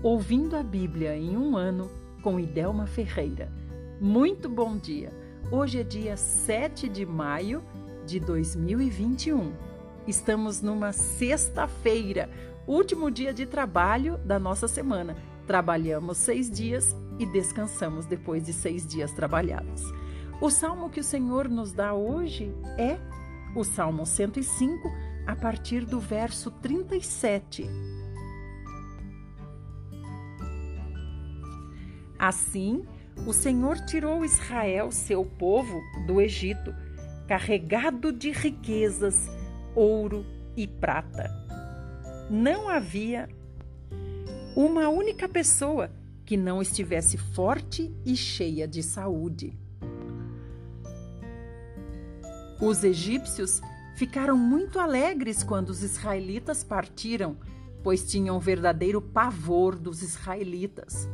Ouvindo a Bíblia em um ano com Idelma Ferreira. Muito bom dia! Hoje é dia 7 de maio de 2021. Estamos numa sexta-feira, último dia de trabalho da nossa semana. Trabalhamos seis dias e descansamos depois de seis dias trabalhados. O salmo que o Senhor nos dá hoje é o Salmo 105, a partir do verso 37. Assim, o Senhor tirou Israel, seu povo, do Egito, carregado de riquezas, ouro e prata. Não havia uma única pessoa que não estivesse forte e cheia de saúde. Os egípcios ficaram muito alegres quando os israelitas partiram, pois tinham verdadeiro pavor dos israelitas.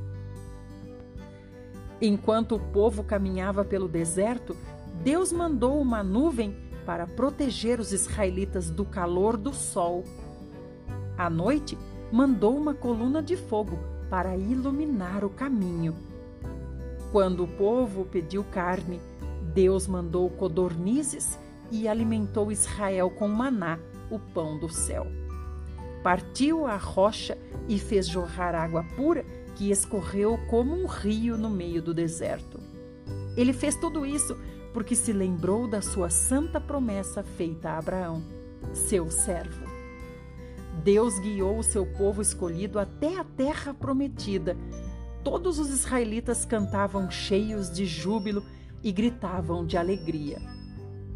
Enquanto o povo caminhava pelo deserto, Deus mandou uma nuvem para proteger os israelitas do calor do sol. À noite, mandou uma coluna de fogo para iluminar o caminho. Quando o povo pediu carne, Deus mandou codornizes e alimentou Israel com maná, o pão do céu. Partiu a rocha e fez jorrar água pura que escorreu como um rio no meio do deserto. Ele fez tudo isso porque se lembrou da sua santa promessa feita a Abraão, seu servo. Deus guiou o seu povo escolhido até a terra prometida. Todos os israelitas cantavam cheios de júbilo e gritavam de alegria.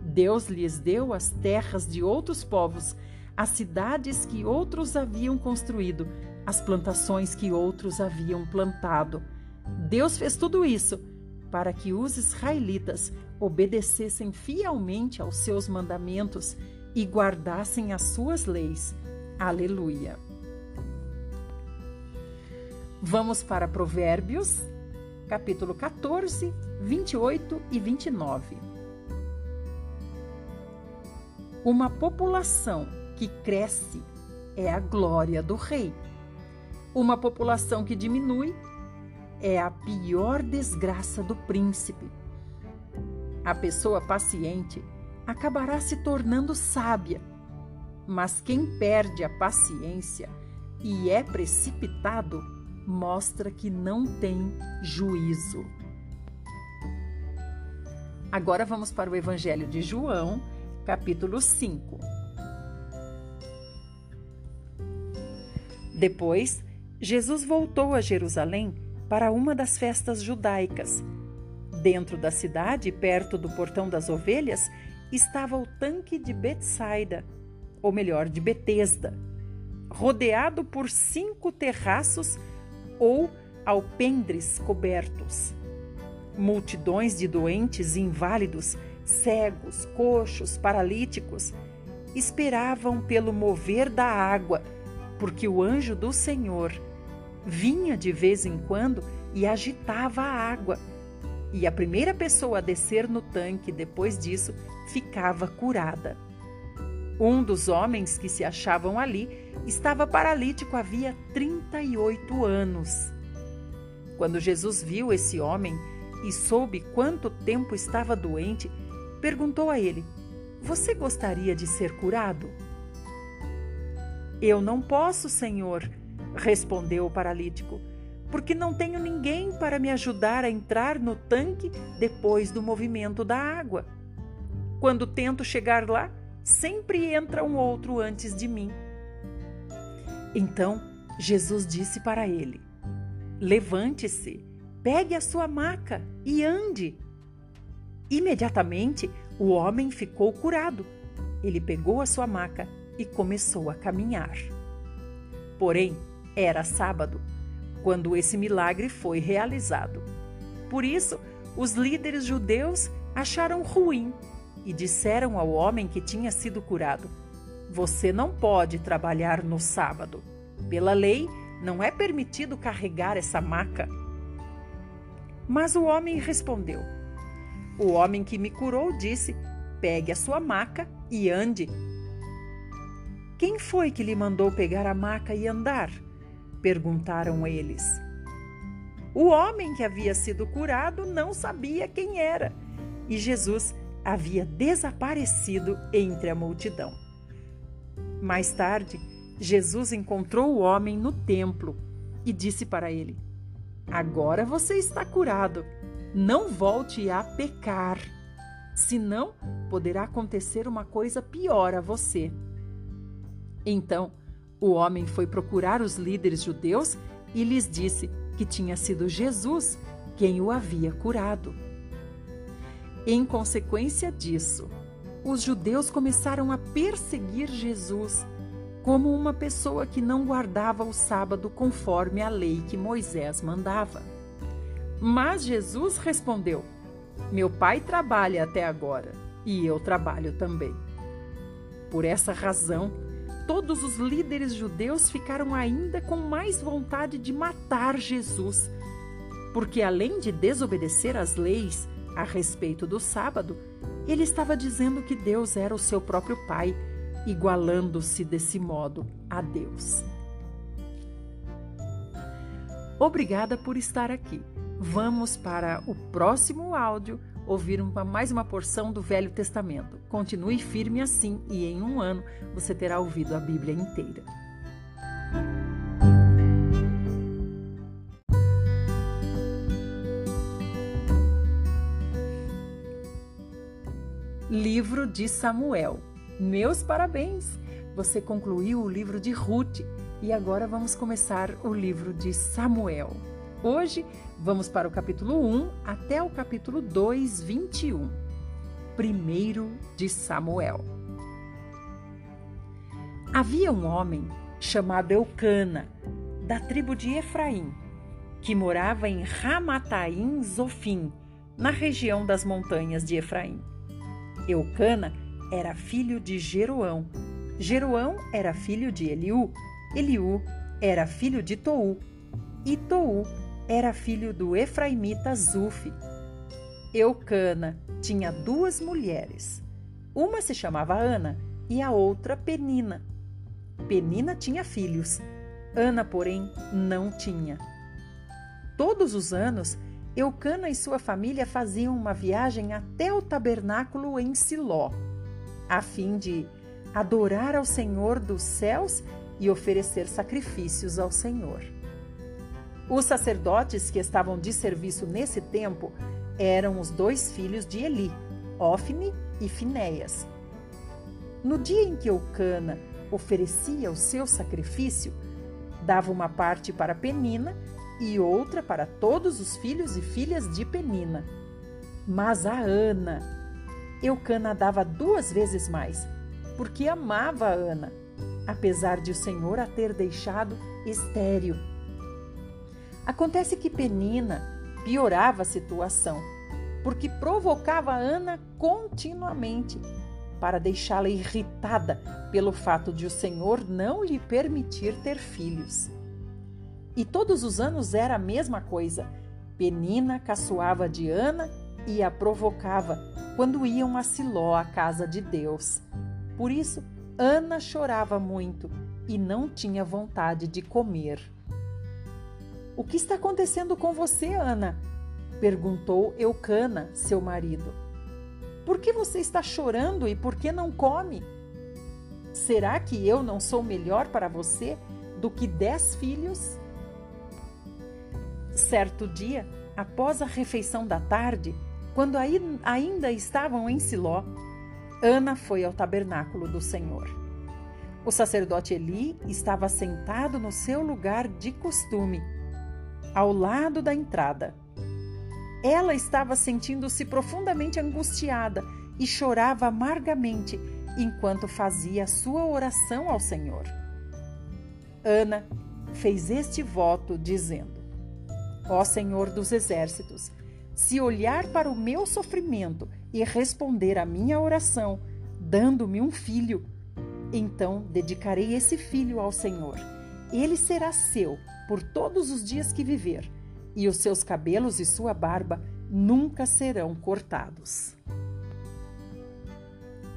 Deus lhes deu as terras de outros povos, as cidades que outros haviam construído, as plantações que outros haviam plantado. Deus fez tudo isso para que os israelitas obedecessem fielmente aos seus mandamentos e guardassem as suas leis. Aleluia. Vamos para Provérbios, capítulo 14, 28 e 29. Uma população que cresce é a glória do rei. Uma população que diminui é a pior desgraça do príncipe. A pessoa paciente acabará se tornando sábia, mas quem perde a paciência e é precipitado mostra que não tem juízo. Agora vamos para o Evangelho de João, capítulo 5. Depois, Jesus voltou a Jerusalém para uma das festas judaicas. Dentro da cidade, perto do portão das ovelhas, estava o tanque de Betsaida, ou melhor, de Betesda, rodeado por cinco terraços ou alpendres cobertos. Multidões de doentes e inválidos, cegos, coxos, paralíticos, esperavam pelo mover da água porque o anjo do Senhor vinha de vez em quando e agitava a água. E a primeira pessoa a descer no tanque depois disso ficava curada. Um dos homens que se achavam ali estava paralítico havia 38 anos. Quando Jesus viu esse homem e soube quanto tempo estava doente, perguntou a ele: Você gostaria de ser curado? Eu não posso, Senhor, respondeu o paralítico, porque não tenho ninguém para me ajudar a entrar no tanque depois do movimento da água. Quando tento chegar lá, sempre entra um outro antes de mim. Então Jesus disse para ele: Levante-se, pegue a sua maca e ande. Imediatamente o homem ficou curado. Ele pegou a sua maca e começou a caminhar. Porém, era sábado, quando esse milagre foi realizado. Por isso, os líderes judeus acharam ruim e disseram ao homem que tinha sido curado: Você não pode trabalhar no sábado. Pela lei, não é permitido carregar essa maca. Mas o homem respondeu: O homem que me curou disse: Pegue a sua maca e ande. Quem foi que lhe mandou pegar a maca e andar? Perguntaram eles. O homem que havia sido curado não sabia quem era e Jesus havia desaparecido entre a multidão. Mais tarde, Jesus encontrou o homem no templo e disse para ele: Agora você está curado. Não volte a pecar, senão poderá acontecer uma coisa pior a você. Então, o homem foi procurar os líderes judeus e lhes disse que tinha sido Jesus quem o havia curado. Em consequência disso, os judeus começaram a perseguir Jesus como uma pessoa que não guardava o sábado conforme a lei que Moisés mandava. Mas Jesus respondeu: Meu pai trabalha até agora e eu trabalho também. Por essa razão, todos os líderes judeus ficaram ainda com mais vontade de matar Jesus, porque além de desobedecer às leis a respeito do sábado, ele estava dizendo que Deus era o seu próprio Pai, igualando-se desse modo a Deus. Obrigada por estar aqui. Vamos para o próximo áudio ouvir uma, mais uma porção do Velho Testamento. Continue firme assim e em um ano você terá ouvido a Bíblia inteira. Livro de Samuel. Meus parabéns! Você concluiu o livro de Ruth e agora vamos começar o livro de Samuel. Hoje vamos para o capítulo 1 até o capítulo 2, 21. Primeiro de Samuel. Havia um homem chamado Eucana, da tribo de Efraim, que morava em Ramataim Zofim, na região das montanhas de Efraim. Eucana era filho de Jeroão. Jeroão era filho de Eliú. Eliú era filho de Tou. E Tou era filho do Efraimita Zufi. Eucana tinha duas mulheres. Uma se chamava Ana e a outra Penina. Penina tinha filhos. Ana, porém, não tinha. Todos os anos, Eucana e sua família faziam uma viagem até o tabernáculo em Siló, a fim de adorar ao Senhor dos céus e oferecer sacrifícios ao Senhor. Os sacerdotes que estavam de serviço nesse tempo eram os dois filhos de Eli, Ofne e Finéias. No dia em que Eucana oferecia o seu sacrifício, dava uma parte para Penina e outra para todos os filhos e filhas de Penina. Mas a Ana, Eucana dava duas vezes mais, porque amava a Ana, apesar de o Senhor a ter deixado estéril Acontece que Penina piorava a situação, porque provocava Ana continuamente para deixá-la irritada pelo fato de o Senhor não lhe permitir ter filhos. E todos os anos era a mesma coisa. Penina caçoava de Ana e a provocava quando iam a Siló, a casa de Deus. Por isso, Ana chorava muito e não tinha vontade de comer. O que está acontecendo com você, Ana? perguntou Eucana, seu marido. Por que você está chorando e por que não come? Será que eu não sou melhor para você do que dez filhos? Certo dia, após a refeição da tarde, quando ainda estavam em Siló, Ana foi ao tabernáculo do Senhor. O sacerdote Eli estava sentado no seu lugar de costume ao lado da entrada. Ela estava sentindo-se profundamente angustiada e chorava amargamente enquanto fazia sua oração ao Senhor. Ana fez este voto, dizendo: Ó Senhor dos exércitos, se olhar para o meu sofrimento e responder à minha oração, dando-me um filho, então dedicarei esse filho ao Senhor. Ele será seu por todos os dias que viver, e os seus cabelos e sua barba nunca serão cortados.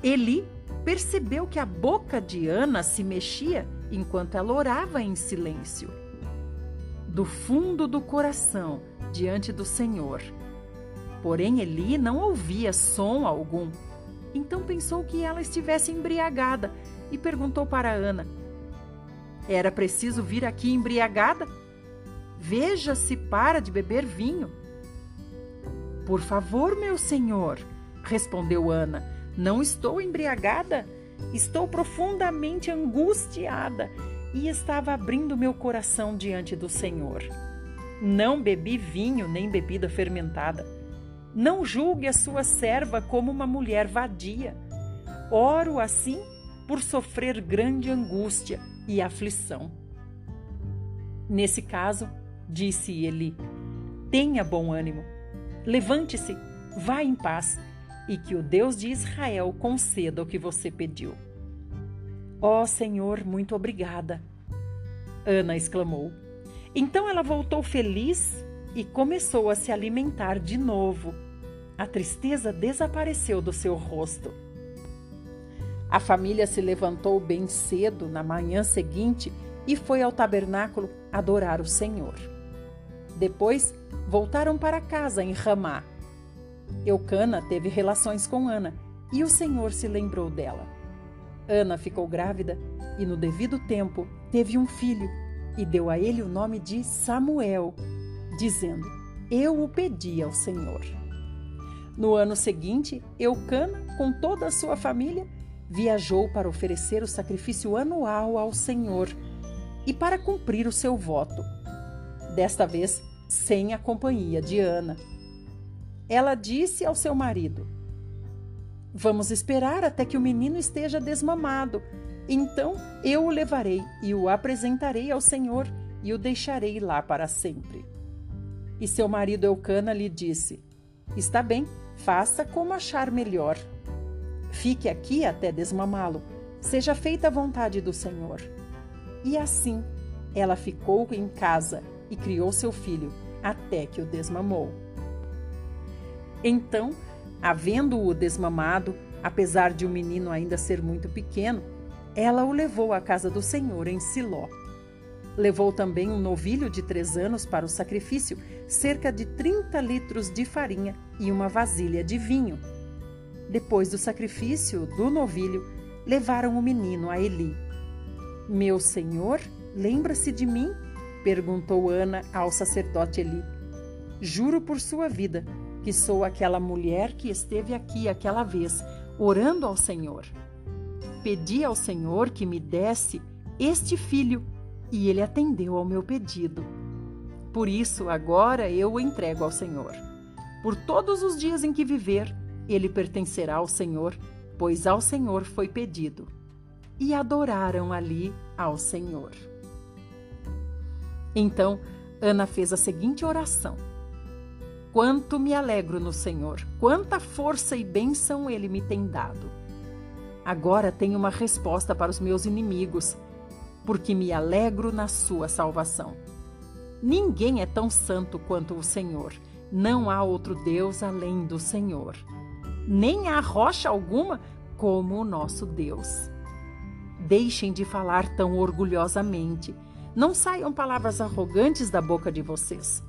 Eli percebeu que a boca de Ana se mexia enquanto ela orava em silêncio. do fundo do coração diante do Senhor. Porém, Eli não ouvia som algum. Então pensou que ela estivesse embriagada e perguntou para Ana: Era preciso vir aqui embriagada? Veja se para de beber vinho. Por favor, meu senhor, respondeu Ana, não estou embriagada. Estou profundamente angustiada e estava abrindo meu coração diante do Senhor. Não bebi vinho nem bebida fermentada. Não julgue a sua serva como uma mulher vadia. Oro assim por sofrer grande angústia e aflição. Nesse caso, disse ele, tenha bom ânimo, levante-se, vá em paz e que o Deus de Israel conceda o que você pediu. Ó oh, Senhor, muito obrigada. Ana exclamou. Então ela voltou feliz e começou a se alimentar de novo. A tristeza desapareceu do seu rosto. A família se levantou bem cedo na manhã seguinte e foi ao tabernáculo adorar o Senhor. Depois voltaram para casa em Ramá. Eucana teve relações com Ana e o Senhor se lembrou dela. Ana ficou grávida e, no devido tempo, teve um filho e deu a ele o nome de Samuel, dizendo: Eu o pedi ao Senhor. No ano seguinte, Eucana, com toda a sua família, viajou para oferecer o sacrifício anual ao Senhor e para cumprir o seu voto. Desta vez, sem a companhia de Ana. Ela disse ao seu marido: Vamos esperar até que o menino esteja desmamado. Então eu o levarei e o apresentarei ao Senhor e o deixarei lá para sempre. E seu marido Eucana lhe disse: Está bem, faça como achar melhor. Fique aqui até desmamá-lo. Seja feita a vontade do Senhor. E assim ela ficou em casa e criou seu filho até que o desmamou. Então Havendo-o desmamado, apesar de o menino ainda ser muito pequeno, ela o levou à casa do Senhor em Siló. Levou também um novilho de três anos para o sacrifício, cerca de 30 litros de farinha e uma vasilha de vinho. Depois do sacrifício do novilho, levaram o menino a Eli. Meu senhor, lembra-se de mim? perguntou Ana ao sacerdote Eli. Juro por sua vida, que sou aquela mulher que esteve aqui aquela vez, orando ao Senhor. Pedi ao Senhor que me desse este filho e ele atendeu ao meu pedido. Por isso, agora eu o entrego ao Senhor. Por todos os dias em que viver, ele pertencerá ao Senhor, pois ao Senhor foi pedido. E adoraram ali ao Senhor. Então, Ana fez a seguinte oração Quanto me alegro no Senhor, quanta força e bênção Ele me tem dado. Agora tenho uma resposta para os meus inimigos, porque me alegro na Sua salvação. Ninguém é tão santo quanto o Senhor, não há outro Deus além do Senhor. Nem há rocha alguma como o nosso Deus. Deixem de falar tão orgulhosamente. Não saiam palavras arrogantes da boca de vocês.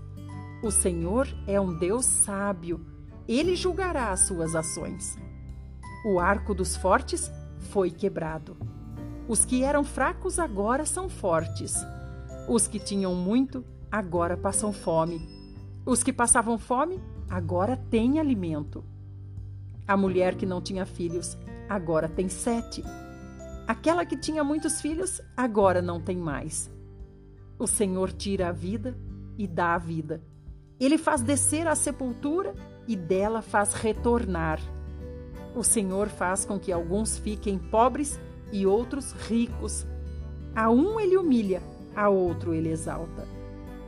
O Senhor é um Deus sábio, ele julgará as suas ações. O arco dos fortes foi quebrado. Os que eram fracos agora são fortes. Os que tinham muito agora passam fome. Os que passavam fome agora têm alimento. A mulher que não tinha filhos agora tem sete. Aquela que tinha muitos filhos agora não tem mais. O Senhor tira a vida e dá a vida. Ele faz descer à sepultura e dela faz retornar. O Senhor faz com que alguns fiquem pobres e outros ricos. A um ele humilha, a outro ele exalta.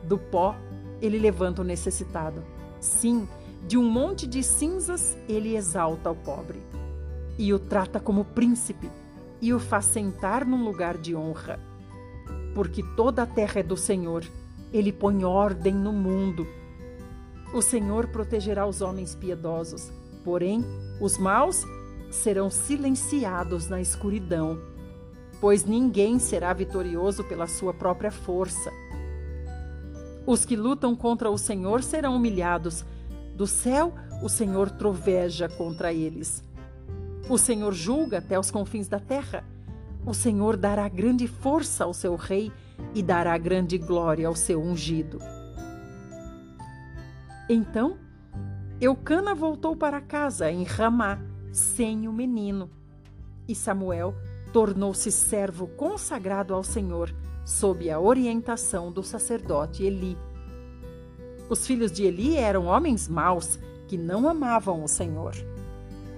Do pó ele levanta o necessitado. Sim, de um monte de cinzas ele exalta o pobre. E o trata como príncipe e o faz sentar num lugar de honra. Porque toda a terra é do Senhor, ele põe ordem no mundo o Senhor protegerá os homens piedosos, porém, os maus serão silenciados na escuridão, pois ninguém será vitorioso pela sua própria força. Os que lutam contra o Senhor serão humilhados. Do céu, o Senhor troveja contra eles. O Senhor julga até os confins da terra. O Senhor dará grande força ao seu rei e dará grande glória ao seu ungido. Então, Eucana voltou para casa em Ramá, sem o menino. E Samuel tornou-se servo consagrado ao Senhor, sob a orientação do sacerdote Eli. Os filhos de Eli eram homens maus que não amavam o Senhor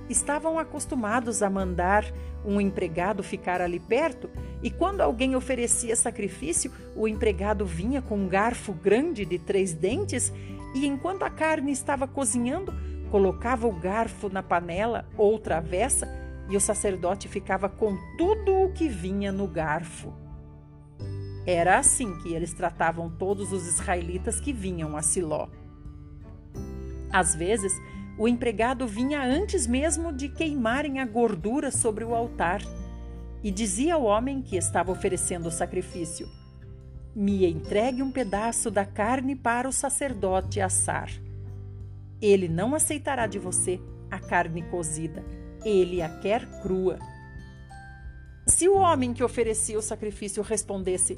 estavam acostumados a mandar um empregado ficar ali perto, e quando alguém oferecia sacrifício, o empregado vinha com um garfo grande de três dentes e, enquanto a carne estava cozinhando, colocava o garfo na panela ou travessa e o sacerdote ficava com tudo o que vinha no garfo. Era assim que eles tratavam todos os israelitas que vinham a Siló. Às vezes, o empregado vinha antes mesmo de queimarem a gordura sobre o altar e dizia ao homem que estava oferecendo o sacrifício: Me entregue um pedaço da carne para o sacerdote assar. Ele não aceitará de você a carne cozida, ele a quer crua. Se o homem que oferecia o sacrifício respondesse: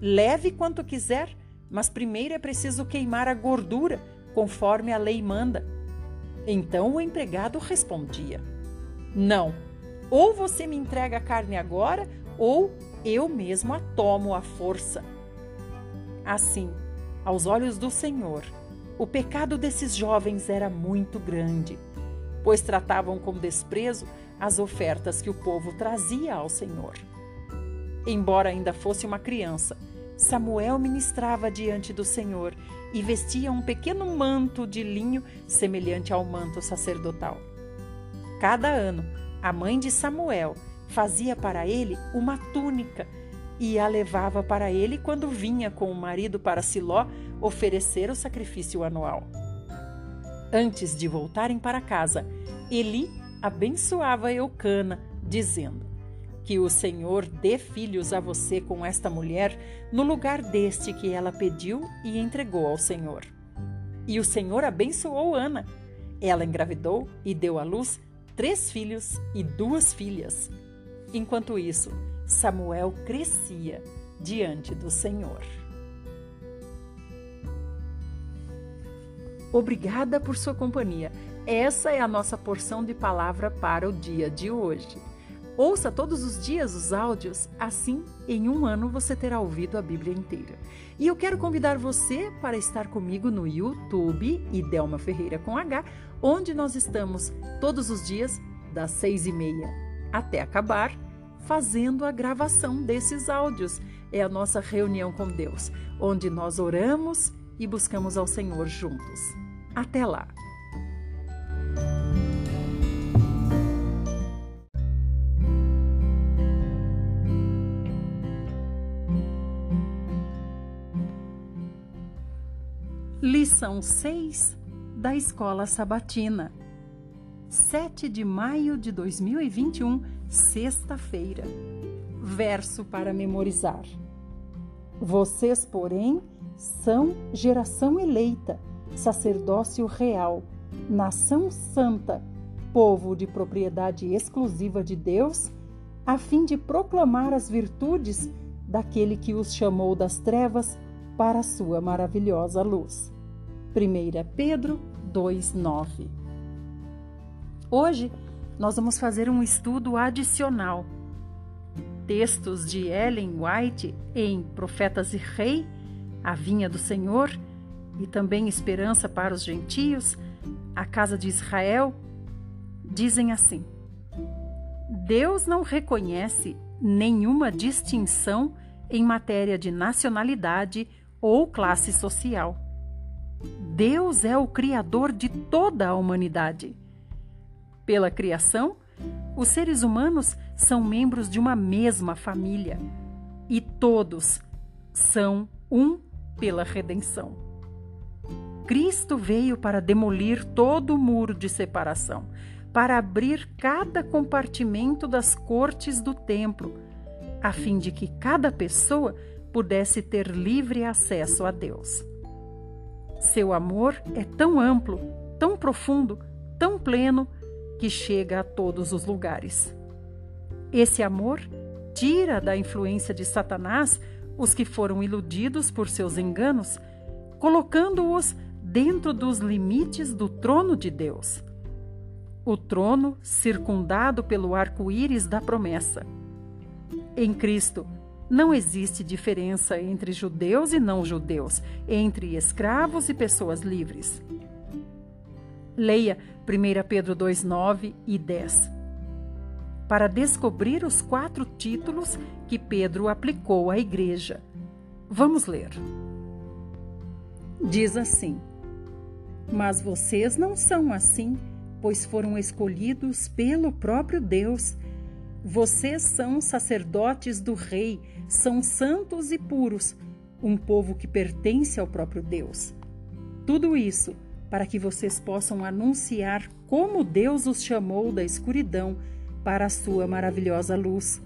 Leve quanto quiser, mas primeiro é preciso queimar a gordura, conforme a lei manda então o empregado respondia: Não, ou você me entrega a carne agora, ou eu mesmo a tomo à força. Assim, aos olhos do Senhor, o pecado desses jovens era muito grande, pois tratavam com desprezo as ofertas que o povo trazia ao Senhor. Embora ainda fosse uma criança, Samuel ministrava diante do Senhor e vestia um pequeno manto de linho semelhante ao manto sacerdotal. Cada ano, a mãe de Samuel fazia para ele uma túnica e a levava para ele quando vinha com o marido para Siló oferecer o sacrifício anual. Antes de voltarem para casa, Eli abençoava Eucana, dizendo: que o Senhor dê filhos a você com esta mulher no lugar deste que ela pediu e entregou ao Senhor. E o Senhor abençoou Ana. Ela engravidou e deu à luz três filhos e duas filhas. Enquanto isso, Samuel crescia diante do Senhor. Obrigada por sua companhia. Essa é a nossa porção de palavra para o dia de hoje. Ouça todos os dias os áudios, assim em um ano você terá ouvido a Bíblia inteira. E eu quero convidar você para estar comigo no YouTube Idelma Ferreira com H, onde nós estamos todos os dias das seis e meia até acabar fazendo a gravação desses áudios. É a nossa reunião com Deus, onde nós oramos e buscamos ao Senhor juntos. Até lá! Lição 6 da Escola Sabatina. 7 de maio de 2021, sexta-feira. Verso para memorizar. Vocês, porém, são geração eleita, sacerdócio real, nação santa, povo de propriedade exclusiva de Deus, a fim de proclamar as virtudes daquele que os chamou das trevas para a sua maravilhosa luz. 1 Pedro 2:9. Hoje nós vamos fazer um estudo adicional. Textos de Ellen White em Profetas e Rei, A Vinha do Senhor e também Esperança para os Gentios, a Casa de Israel, dizem assim: Deus não reconhece nenhuma distinção em matéria de nacionalidade ou classe social. Deus é o Criador de toda a humanidade. Pela criação, os seres humanos são membros de uma mesma família e todos são um pela redenção. Cristo veio para demolir todo o muro de separação, para abrir cada compartimento das cortes do templo, a fim de que cada pessoa pudesse ter livre acesso a Deus. Seu amor é tão amplo, tão profundo, tão pleno, que chega a todos os lugares. Esse amor tira da influência de Satanás os que foram iludidos por seus enganos, colocando-os dentro dos limites do trono de Deus. O trono circundado pelo arco-íris da promessa. Em Cristo, não existe diferença entre judeus e não judeus, entre escravos e pessoas livres. Leia 1 Pedro 2, 9 e 10 para descobrir os quatro títulos que Pedro aplicou à igreja. Vamos ler. Diz assim: Mas vocês não são assim, pois foram escolhidos pelo próprio Deus. Vocês são sacerdotes do Rei, são santos e puros, um povo que pertence ao próprio Deus. Tudo isso para que vocês possam anunciar como Deus os chamou da escuridão para a sua maravilhosa luz.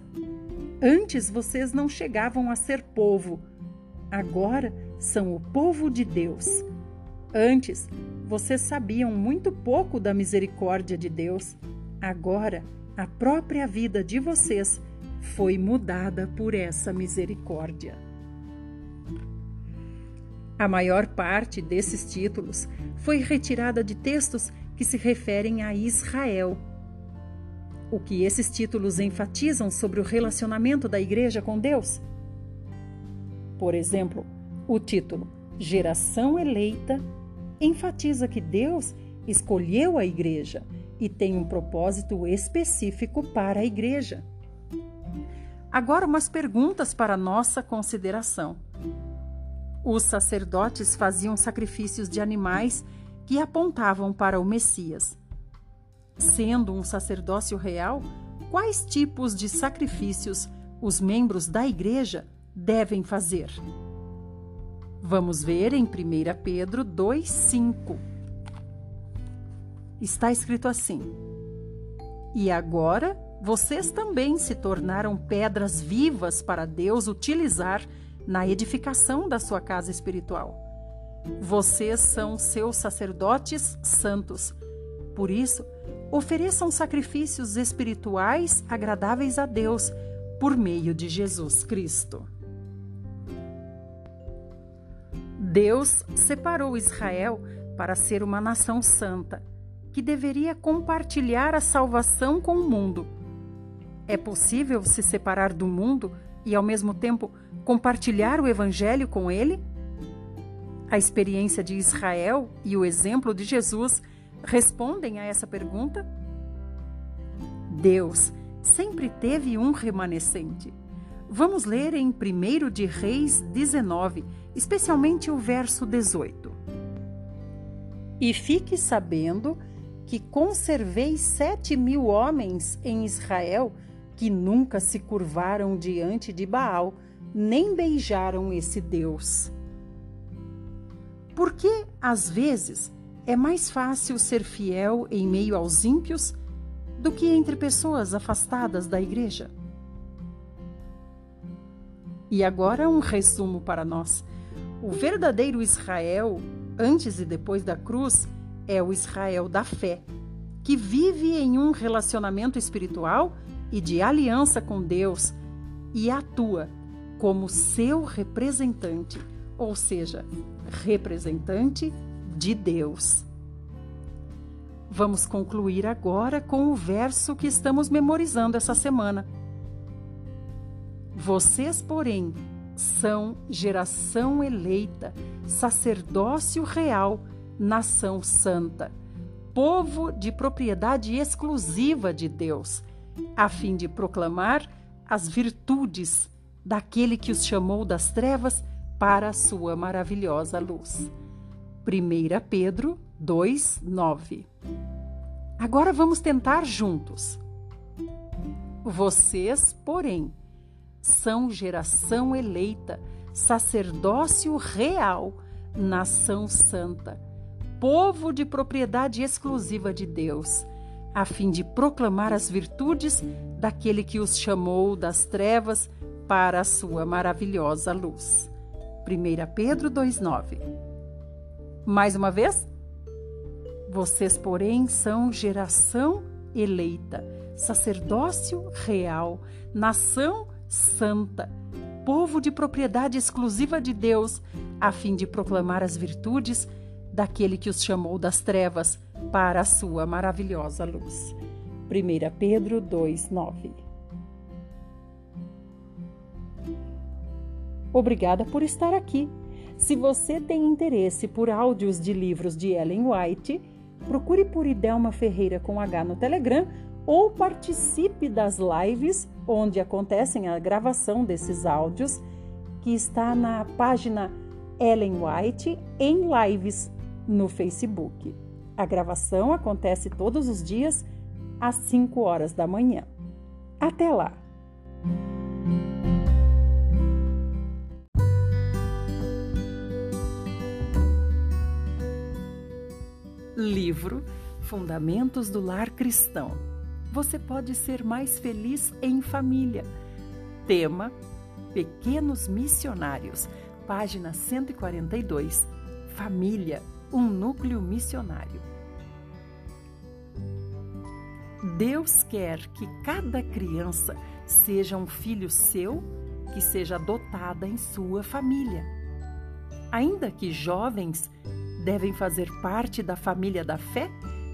Antes vocês não chegavam a ser povo, agora são o povo de Deus. Antes vocês sabiam muito pouco da misericórdia de Deus, agora a própria vida de vocês foi mudada por essa misericórdia. A maior parte desses títulos foi retirada de textos que se referem a Israel o que esses títulos enfatizam sobre o relacionamento da igreja com Deus? Por exemplo, o título Geração Eleita enfatiza que Deus escolheu a igreja e tem um propósito específico para a igreja. Agora, umas perguntas para nossa consideração. Os sacerdotes faziam sacrifícios de animais que apontavam para o Messias. Sendo um sacerdócio real, quais tipos de sacrifícios os membros da igreja devem fazer? Vamos ver em 1 Pedro 2,5. Está escrito assim: E agora vocês também se tornaram pedras vivas para Deus utilizar na edificação da sua casa espiritual. Vocês são seus sacerdotes santos. Por isso, ofereçam sacrifícios espirituais agradáveis a Deus por meio de Jesus Cristo. Deus separou Israel para ser uma nação santa, que deveria compartilhar a salvação com o mundo. É possível se separar do mundo e, ao mesmo tempo, compartilhar o Evangelho com ele? A experiência de Israel e o exemplo de Jesus respondem a essa pergunta? Deus sempre teve um remanescente. Vamos ler em 1 de Reis 19, especialmente o verso 18. E fique sabendo conservei sete mil homens em Israel que nunca se curvaram diante de Baal, nem beijaram esse Deus. Porque, às vezes, é mais fácil ser fiel em meio aos ímpios do que entre pessoas afastadas da igreja. E agora um resumo para nós. O verdadeiro Israel, antes e depois da cruz, é o Israel da fé, que vive em um relacionamento espiritual e de aliança com Deus e atua como seu representante, ou seja, representante de Deus. Vamos concluir agora com o verso que estamos memorizando essa semana. Vocês, porém, são geração eleita, sacerdócio real, nação santa, povo de propriedade exclusiva de Deus, a fim de proclamar as virtudes daquele que os chamou das trevas para a sua maravilhosa luz. 1 Pedro 2, 9. Agora vamos tentar juntos. Vocês, porém, são geração eleita, sacerdócio real, nação santa, povo de propriedade exclusiva de Deus, a fim de proclamar as virtudes daquele que os chamou das trevas para a sua maravilhosa luz. 1 Pedro 2,9 Mais uma vez? Vocês, porém, são geração eleita, sacerdócio real, nação santa, povo de propriedade exclusiva de Deus, a fim de proclamar as virtudes daquele que os chamou das trevas para a sua maravilhosa luz. 1 Pedro 2:9. Obrigada por estar aqui. Se você tem interesse por áudios de livros de Ellen White, procure por Idelma Ferreira com H no Telegram ou participe das lives onde acontecem a gravação desses áudios, que está na página Ellen White em lives no Facebook. A gravação acontece todos os dias às 5 horas da manhã. Até lá! Livro Fundamentos do Lar Cristão. Você pode ser mais feliz em família. Tema: Pequenos Missionários. Página 142. Família, um núcleo missionário. Deus quer que cada criança seja um filho seu, que seja adotada em sua família. Ainda que jovens devem fazer parte da família da fé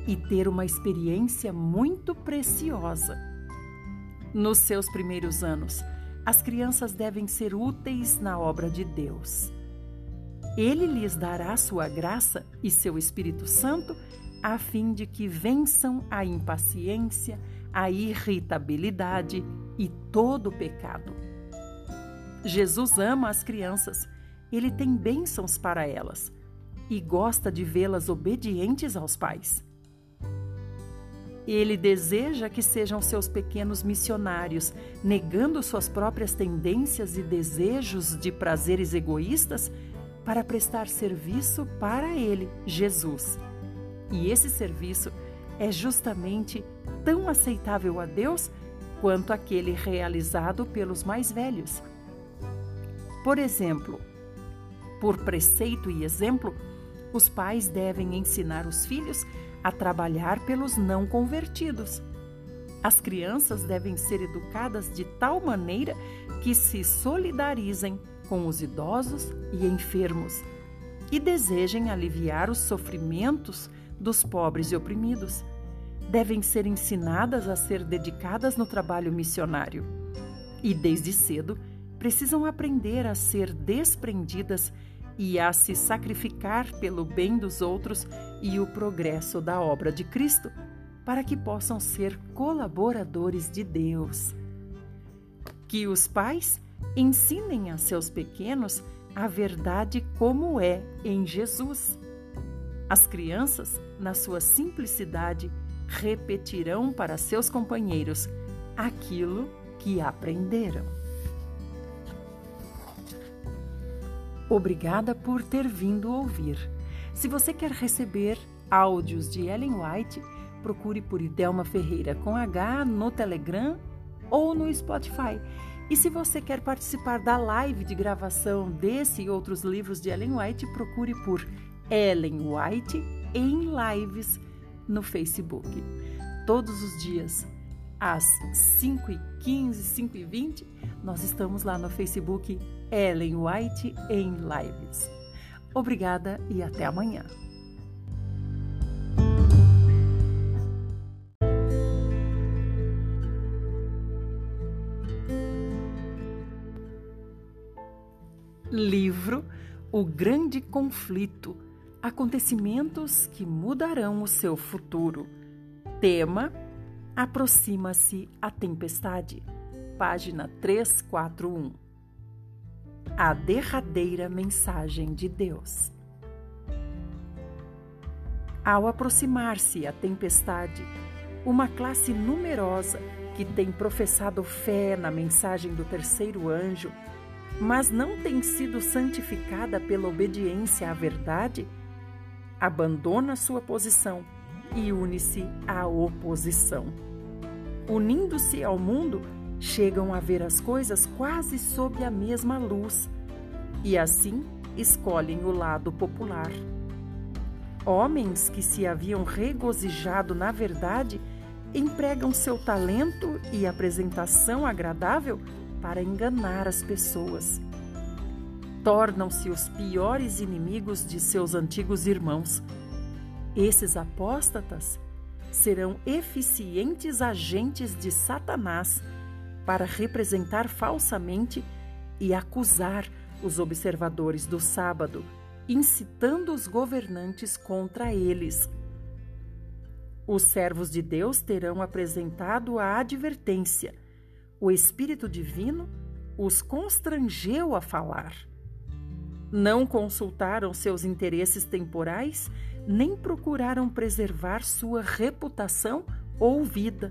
e ter uma experiência muito preciosa. Nos seus primeiros anos, as crianças devem ser úteis na obra de Deus. Ele lhes dará sua graça e seu Espírito Santo a fim de que vençam a impaciência, a irritabilidade e todo o pecado. Jesus ama as crianças, ele tem bênçãos para elas e gosta de vê-las obedientes aos pais. Ele deseja que sejam seus pequenos missionários, negando suas próprias tendências e desejos de prazeres egoístas para prestar serviço para ele, Jesus. E esse serviço é justamente tão aceitável a Deus quanto aquele realizado pelos mais velhos. Por exemplo, por preceito e exemplo, os pais devem ensinar os filhos a trabalhar pelos não convertidos. As crianças devem ser educadas de tal maneira que se solidarizem com os idosos e enfermos e desejem aliviar os sofrimentos dos pobres e oprimidos. Devem ser ensinadas a ser dedicadas no trabalho missionário. E desde cedo precisam aprender a ser desprendidas e a se sacrificar pelo bem dos outros e o progresso da obra de Cristo, para que possam ser colaboradores de Deus. Que os pais ensinem a seus pequenos a verdade como é em Jesus. As crianças, na sua simplicidade, repetirão para seus companheiros aquilo que aprenderam. Obrigada por ter vindo ouvir. Se você quer receber áudios de Ellen White, procure por Idelma Ferreira com H no Telegram ou no Spotify. E se você quer participar da live de gravação desse e outros livros de Ellen White, procure por Ellen White em lives no Facebook. Todos os dias, às 5h15, 5h20, nós estamos lá no Facebook Ellen White em Lives. Obrigada e até amanhã. Livro O Grande Conflito Acontecimentos que mudarão o seu futuro. Tema: Aproxima-se a tempestade. Página 341 a derradeira mensagem de Deus. Ao aproximar-se a tempestade, uma classe numerosa que tem professado fé na mensagem do terceiro anjo, mas não tem sido santificada pela obediência à verdade, abandona sua posição e une-se à oposição. Unindo-se ao mundo, chegam a ver as coisas quase sob a mesma luz e assim escolhem o lado popular. Homens que se haviam regozijado na verdade empregam seu talento e apresentação agradável para enganar as pessoas. Tornam-se os piores inimigos de seus antigos irmãos. Esses apóstatas serão eficientes agentes de Satanás para representar falsamente e acusar os observadores do sábado, incitando os governantes contra eles. Os servos de Deus terão apresentado a advertência. O Espírito Divino os constrangeu a falar. Não consultaram seus interesses temporais, nem procuraram preservar sua reputação ou vida.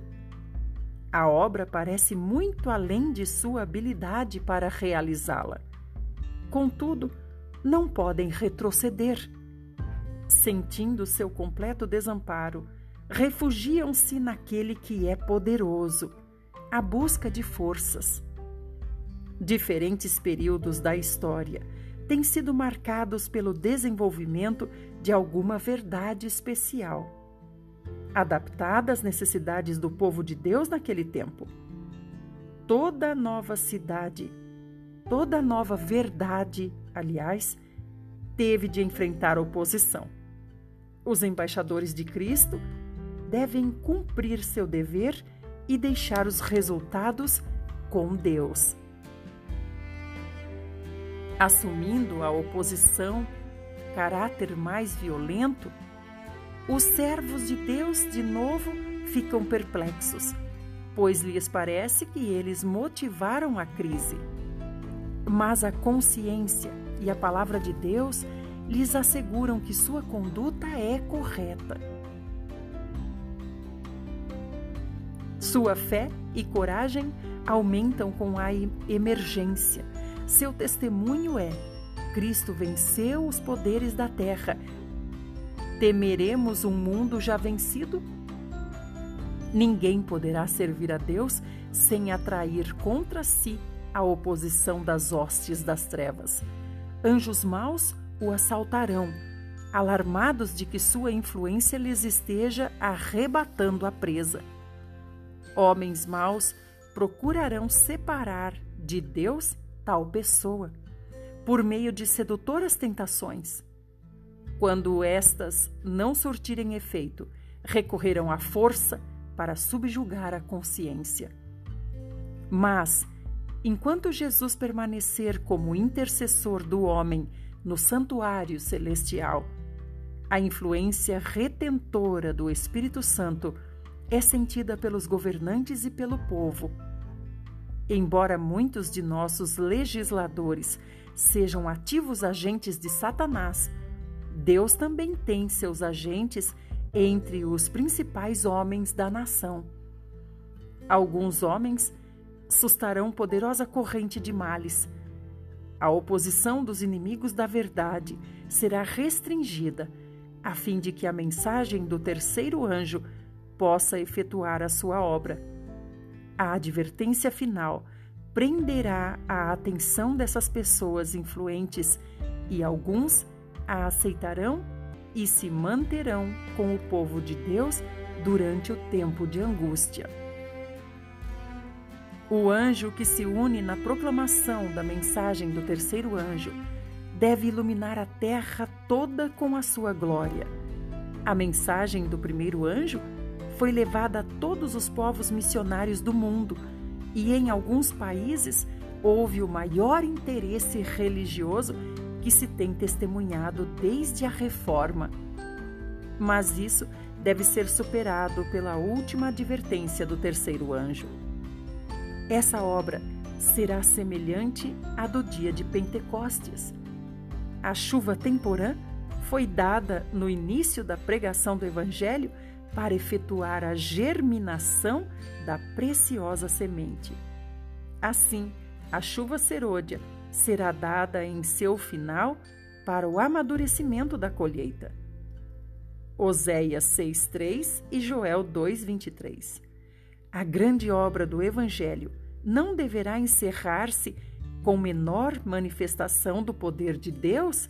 A obra parece muito além de sua habilidade para realizá-la. Contudo, não podem retroceder. Sentindo seu completo desamparo, refugiam-se naquele que é poderoso, à busca de forças. Diferentes períodos da história têm sido marcados pelo desenvolvimento de alguma verdade especial, adaptada às necessidades do povo de Deus naquele tempo. Toda nova cidade toda nova verdade, aliás, teve de enfrentar oposição. Os embaixadores de Cristo devem cumprir seu dever e deixar os resultados com Deus. Assumindo a oposição, caráter mais violento, os servos de Deus de novo ficam perplexos, pois lhes parece que eles motivaram a crise mas a consciência e a palavra de Deus lhes asseguram que sua conduta é correta. Sua fé e coragem aumentam com a emergência. Seu testemunho é: Cristo venceu os poderes da terra. Temeremos um mundo já vencido? Ninguém poderá servir a Deus sem atrair contra si a oposição das hostes das trevas. Anjos maus o assaltarão, alarmados de que sua influência lhes esteja arrebatando a presa. Homens maus procurarão separar de Deus tal pessoa, por meio de sedutoras tentações. Quando estas não surtirem efeito, recorrerão à força para subjugar a consciência. Mas, Enquanto Jesus permanecer como intercessor do homem no santuário celestial, a influência retentora do Espírito Santo é sentida pelos governantes e pelo povo. Embora muitos de nossos legisladores sejam ativos agentes de Satanás, Deus também tem seus agentes entre os principais homens da nação. Alguns homens sustarão poderosa corrente de males. A oposição dos inimigos da verdade será restringida, a fim de que a mensagem do terceiro anjo possa efetuar a sua obra. A advertência final prenderá a atenção dessas pessoas influentes e alguns a aceitarão e se manterão com o povo de Deus durante o tempo de angústia. O anjo que se une na proclamação da mensagem do terceiro anjo deve iluminar a terra toda com a sua glória. A mensagem do primeiro anjo foi levada a todos os povos missionários do mundo e em alguns países houve o maior interesse religioso que se tem testemunhado desde a reforma. Mas isso deve ser superado pela última advertência do terceiro anjo. Essa obra será semelhante à do dia de Pentecostes. A chuva temporã foi dada no início da pregação do Evangelho para efetuar a germinação da preciosa semente. Assim, a chuva serôdia será dada em seu final para o amadurecimento da colheita. Oséias 6:3 e Joel 2:23. A grande obra do Evangelho não deverá encerrar-se com menor manifestação do poder de Deus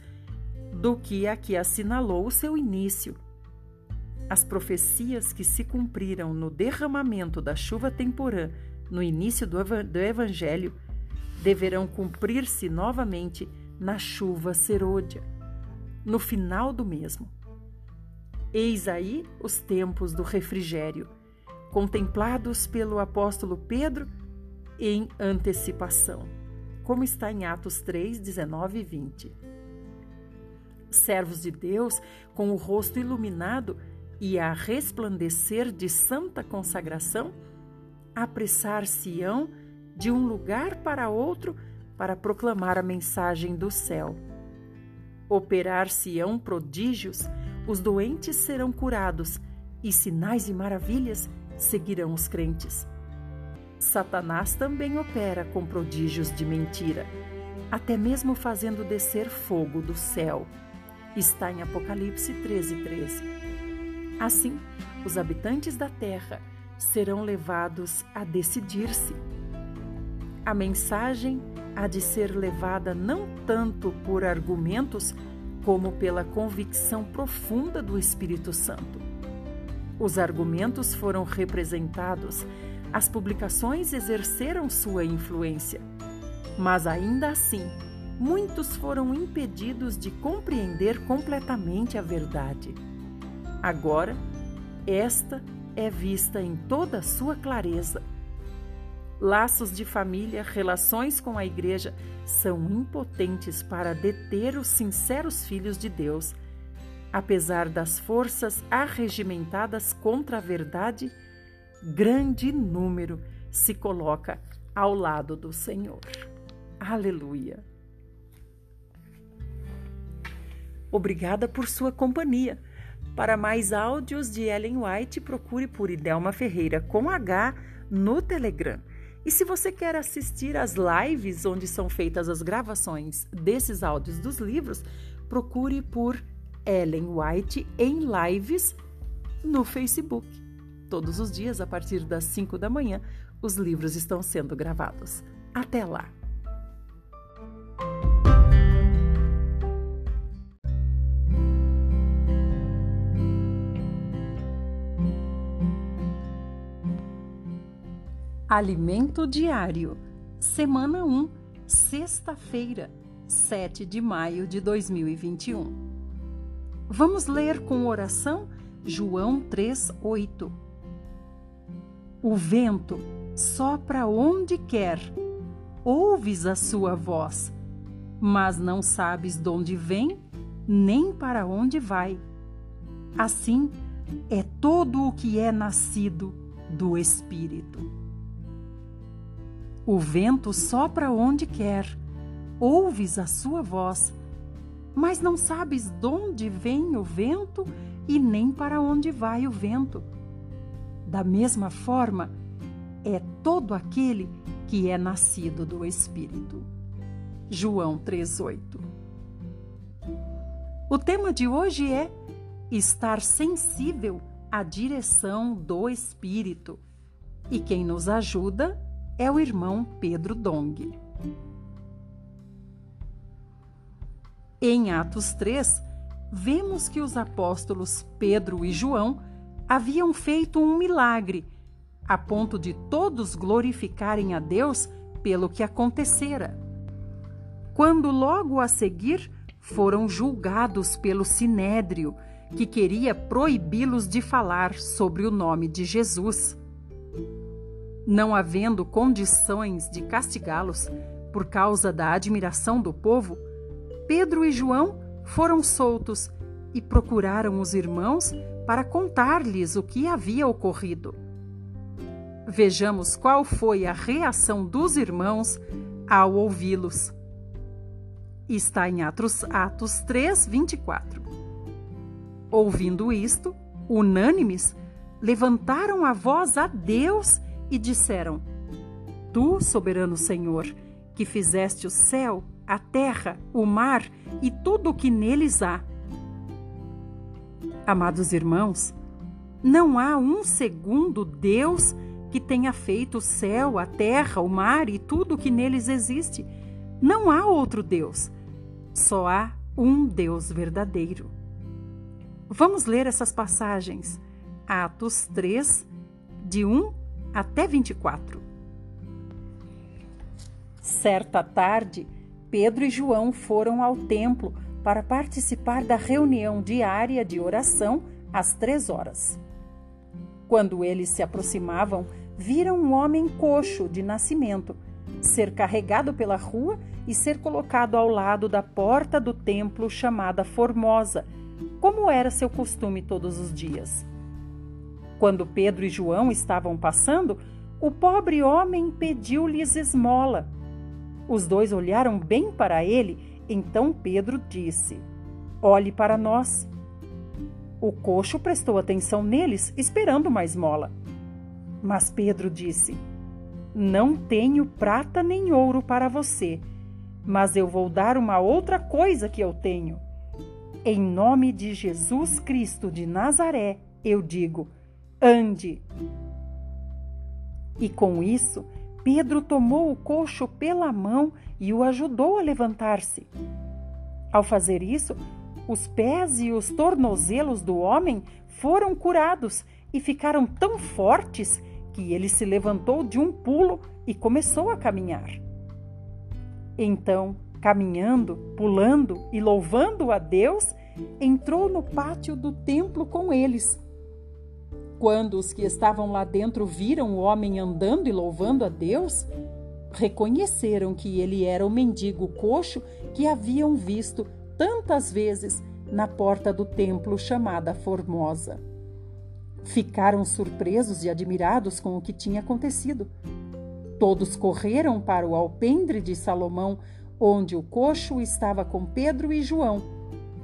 do que a que assinalou o seu início. As profecias que se cumpriram no derramamento da chuva temporã no início do, Evangelho deverão cumprir-se novamente na chuva serôdia, no final do mesmo. Eis aí os tempos do refrigério, contemplados pelo apóstolo Pedro em antecipação, como está em Atos 3, 19 e 20. Servos de Deus, com o rosto iluminado e a resplandecer de santa consagração, apressar-se-ão de um lugar para outro para proclamar a mensagem do céu. Operar-se-ão prodígios, os doentes serão curados e sinais e maravilhas seguirão os crentes. Satanás também opera com prodígios de mentira, até mesmo fazendo descer fogo do céu. Está em Apocalipse 13, 13. Assim, os habitantes da terra serão levados a decidir-se. A mensagem há de ser levada não tanto por argumentos como pela convicção profunda do Espírito Santo. Os argumentos foram representados, as publicações exerceram sua influência, mas ainda assim, muitos foram impedidos de compreender completamente a verdade. Agora, esta é vista em toda a sua clareza. Laços de família, relações com a Igreja são impotentes para deter os sinceros filhos de Deus. Apesar das forças arregimentadas contra a verdade, grande número se coloca ao lado do Senhor. Aleluia! Obrigada por sua companhia. Para mais áudios de Ellen White, procure por Idelma Ferreira com H no Telegram. E se você quer assistir às lives onde são feitas as gravações desses áudios dos livros, procure por Ellen White em lives no Facebook. Todos os dias, a partir das 5 da manhã, os livros estão sendo gravados. Até lá! Alimento Diário, Semana 1, sexta-feira, 7 de maio de 2021. Vamos ler com oração João 3:8. O vento sopra onde quer, ouves a sua voz, mas não sabes de onde vem nem para onde vai. Assim é todo o que é nascido do Espírito. O vento sopra onde quer, ouves a sua voz, mas não sabes de onde vem o vento e nem para onde vai o vento. Da mesma forma, é todo aquele que é nascido do Espírito. João 3:8. O tema de hoje é estar sensível à direção do Espírito. E quem nos ajuda é o irmão Pedro Dong. Em Atos 3, vemos que os apóstolos Pedro e João haviam feito um milagre, a ponto de todos glorificarem a Deus pelo que acontecera. Quando logo a seguir foram julgados pelo sinédrio, que queria proibi-los de falar sobre o nome de Jesus não havendo condições de castigá-los por causa da admiração do povo, Pedro e João foram soltos e procuraram os irmãos para contar-lhes o que havia ocorrido. Vejamos qual foi a reação dos irmãos ao ouvi-los. Está em Atos, Atos 3, 24. Ouvindo isto, unânimes, levantaram a voz a Deus e disseram: Tu, soberano Senhor, que fizeste o céu, a terra, o mar e tudo o que neles há. Amados irmãos, não há um segundo Deus que tenha feito o céu, a terra, o mar e tudo o que neles existe. Não há outro Deus. Só há um Deus verdadeiro. Vamos ler essas passagens. Atos 3, de 1 até 24. Certa tarde, Pedro e João foram ao templo para participar da reunião diária de oração às três horas. Quando eles se aproximavam, viram um homem coxo de nascimento ser carregado pela rua e ser colocado ao lado da porta do templo chamada Formosa, como era seu costume todos os dias. Quando Pedro e João estavam passando, o pobre homem pediu-lhes esmola. Os dois olharam bem para ele, então Pedro disse: Olhe para nós. O coxo prestou atenção neles, esperando uma esmola. Mas Pedro disse: Não tenho prata nem ouro para você, mas eu vou dar uma outra coisa que eu tenho. Em nome de Jesus Cristo de Nazaré, eu digo: ande. E com isso, Pedro tomou o coxo pela mão e o ajudou a levantar-se. Ao fazer isso, os pés e os tornozelos do homem foram curados e ficaram tão fortes que ele se levantou de um pulo e começou a caminhar. Então, caminhando, pulando e louvando a Deus, entrou no pátio do templo com eles quando os que estavam lá dentro viram o homem andando e louvando a Deus, reconheceram que ele era o mendigo coxo que haviam visto tantas vezes na porta do templo chamada Formosa. Ficaram surpresos e admirados com o que tinha acontecido. Todos correram para o alpendre de Salomão, onde o coxo estava com Pedro e João,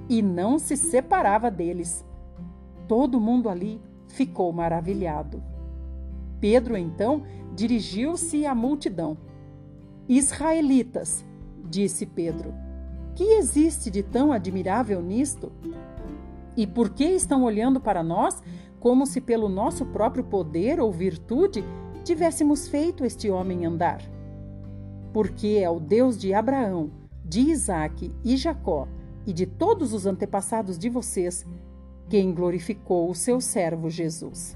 e não se separava deles. Todo mundo ali ficou maravilhado. Pedro então dirigiu-se à multidão. Israelitas, disse Pedro, que existe de tão admirável nisto? E por que estão olhando para nós como se pelo nosso próprio poder ou virtude tivéssemos feito este homem andar? Porque é o Deus de Abraão, de Isaque e Jacó e de todos os antepassados de vocês quem glorificou o seu servo Jesus,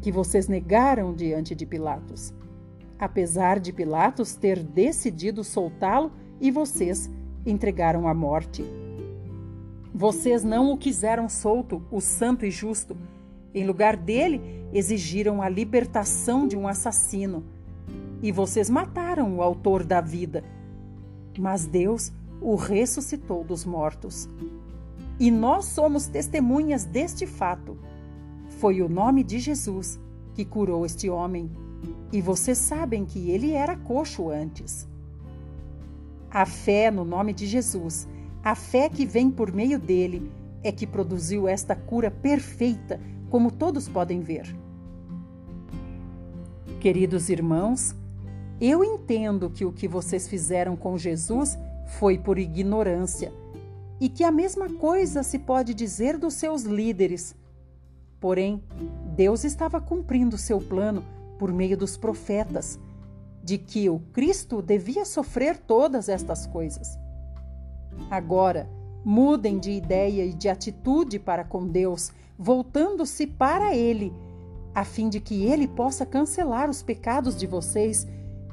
que vocês negaram diante de Pilatos, apesar de Pilatos ter decidido soltá-lo e vocês entregaram à morte. Vocês não o quiseram solto, o santo e justo. Em lugar dele, exigiram a libertação de um assassino. E vocês mataram o autor da vida. Mas Deus o ressuscitou dos mortos. E nós somos testemunhas deste fato. Foi o nome de Jesus que curou este homem, e vocês sabem que ele era coxo antes. A fé no nome de Jesus, a fé que vem por meio dele, é que produziu esta cura perfeita, como todos podem ver. Queridos irmãos, eu entendo que o que vocês fizeram com Jesus foi por ignorância e que a mesma coisa se pode dizer dos seus líderes. Porém, Deus estava cumprindo seu plano por meio dos profetas, de que o Cristo devia sofrer todas estas coisas. Agora, mudem de ideia e de atitude para com Deus, voltando-se para Ele, a fim de que Ele possa cancelar os pecados de vocês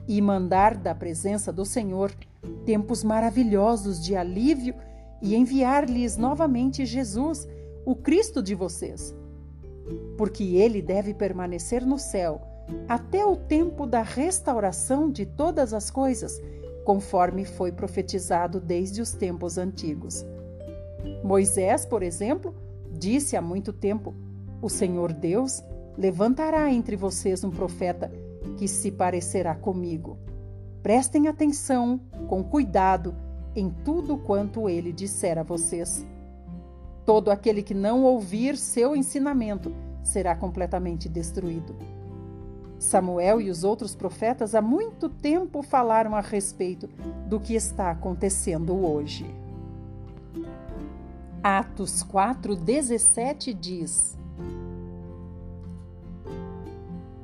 e mandar da presença do Senhor tempos maravilhosos de alívio e enviar-lhes novamente Jesus, o Cristo de vocês. Porque ele deve permanecer no céu até o tempo da restauração de todas as coisas, conforme foi profetizado desde os tempos antigos. Moisés, por exemplo, disse há muito tempo: O Senhor Deus levantará entre vocês um profeta que se parecerá comigo. Prestem atenção, com cuidado, em tudo quanto ele disser a vocês. Todo aquele que não ouvir seu ensinamento será completamente destruído. Samuel e os outros profetas há muito tempo falaram a respeito do que está acontecendo hoje. Atos 4:17 diz: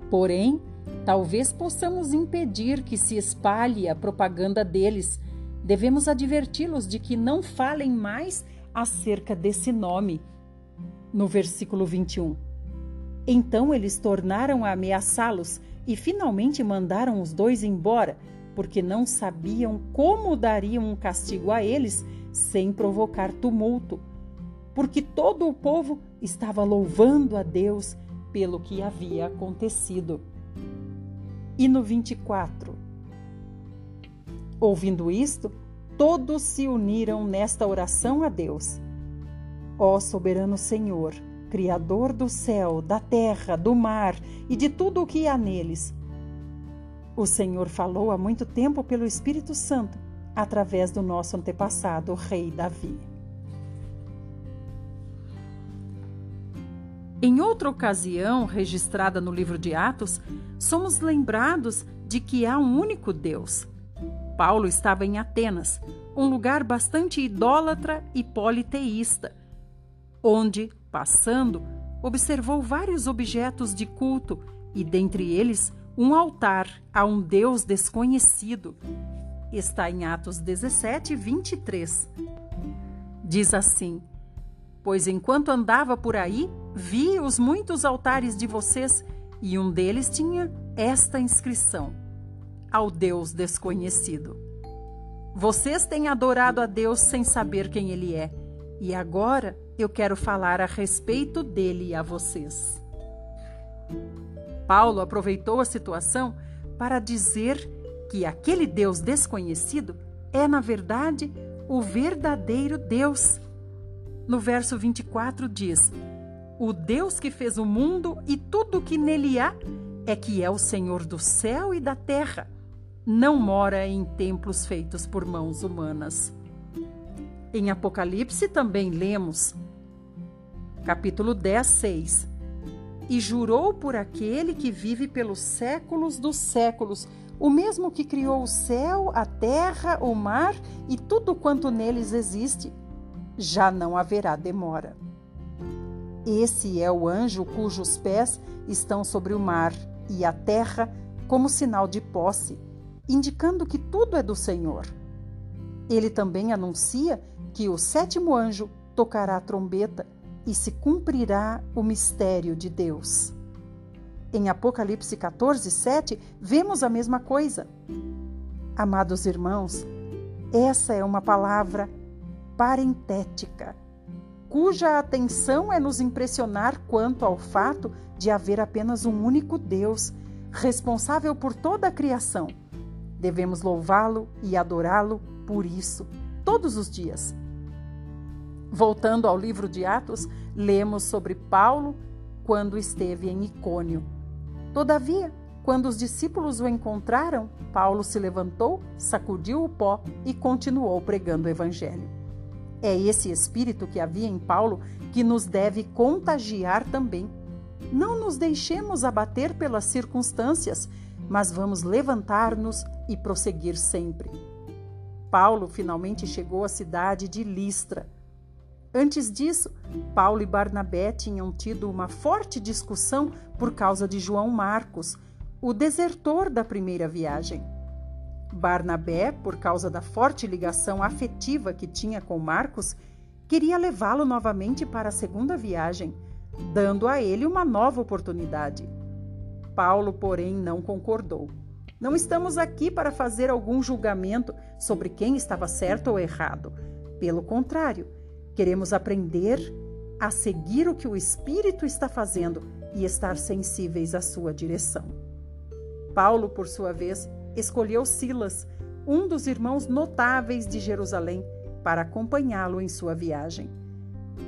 Porém, talvez possamos impedir que se espalhe a propaganda deles devemos adverti-los de que não falem mais acerca desse nome. No versículo 21. Então eles tornaram a ameaçá-los e finalmente mandaram os dois embora, porque não sabiam como dariam um castigo a eles sem provocar tumulto, porque todo o povo estava louvando a Deus pelo que havia acontecido. E no 24. Ouvindo isto, todos se uniram nesta oração a Deus. Ó soberano Senhor, Criador do céu, da terra, do mar e de tudo o que há neles, o Senhor falou há muito tempo pelo Espírito Santo, através do nosso antepassado, o rei Davi. Em outra ocasião, registrada no livro de Atos, somos lembrados de que há um único Deus. Paulo estava em Atenas, um lugar bastante idólatra e politeísta, onde, passando, observou vários objetos de culto e, dentre eles, um altar a um Deus desconhecido. Está em Atos 17, 23. Diz assim: Pois enquanto andava por aí, vi os muitos altares de vocês, e um deles tinha esta inscrição: Ao Deus desconhecido. Vocês têm adorado a Deus sem saber quem Ele é, e agora eu quero falar a respeito dele a vocês. Paulo aproveitou a situação para dizer que aquele Deus desconhecido é, na verdade, o verdadeiro Deus. No verso 24 diz: O Deus que fez o mundo e tudo o que nele há é que é o Senhor do céu e da terra. Não mora em templos feitos por mãos humanas. Em Apocalipse também lemos, capítulo 10, 6. E jurou por aquele que vive pelos séculos dos séculos, o mesmo que criou o céu, a terra, o mar e tudo quanto neles existe. Já não haverá demora. Esse é o anjo cujos pés estão sobre o mar e a terra como sinal de posse, indicando que tudo é do Senhor. Ele também anuncia que o sétimo anjo tocará a trombeta e se cumprirá o mistério de Deus. Em Apocalipse 14, 7, vemos a mesma coisa. Amados irmãos, essa é uma palavra parentética, cuja atenção é nos impressionar quanto ao fato de haver apenas um único Deus, responsável por toda a criação. Devemos louvá-lo e adorá-lo por isso, todos os dias. Voltando ao livro de Atos, lemos sobre Paulo quando esteve em Icônio. Todavia, quando os discípulos o encontraram, Paulo se levantou, sacudiu o pó e continuou pregando o evangelho. É esse espírito que havia em Paulo que nos deve contagiar também. Não nos deixemos abater pelas circunstâncias, mas vamos levantar-nos e prosseguir sempre. Paulo finalmente chegou à cidade de Listra Antes disso, Paulo e Barnabé tinham tido uma forte discussão por causa de João Marcos, o desertor da primeira viagem. Barnabé, por causa da forte ligação afetiva que tinha com Marcos, queria levá-lo novamente para a segunda viagem, dando a ele uma nova oportunidade. Paulo, porém, não concordou. Não estamos aqui para fazer algum julgamento sobre quem estava certo ou errado. Pelo contrário, Queremos aprender a seguir o que o Espírito está fazendo e estar sensíveis à sua direção. Paulo, por sua vez, escolheu Silas, um dos irmãos notáveis de Jerusalém, para acompanhá-lo em sua viagem.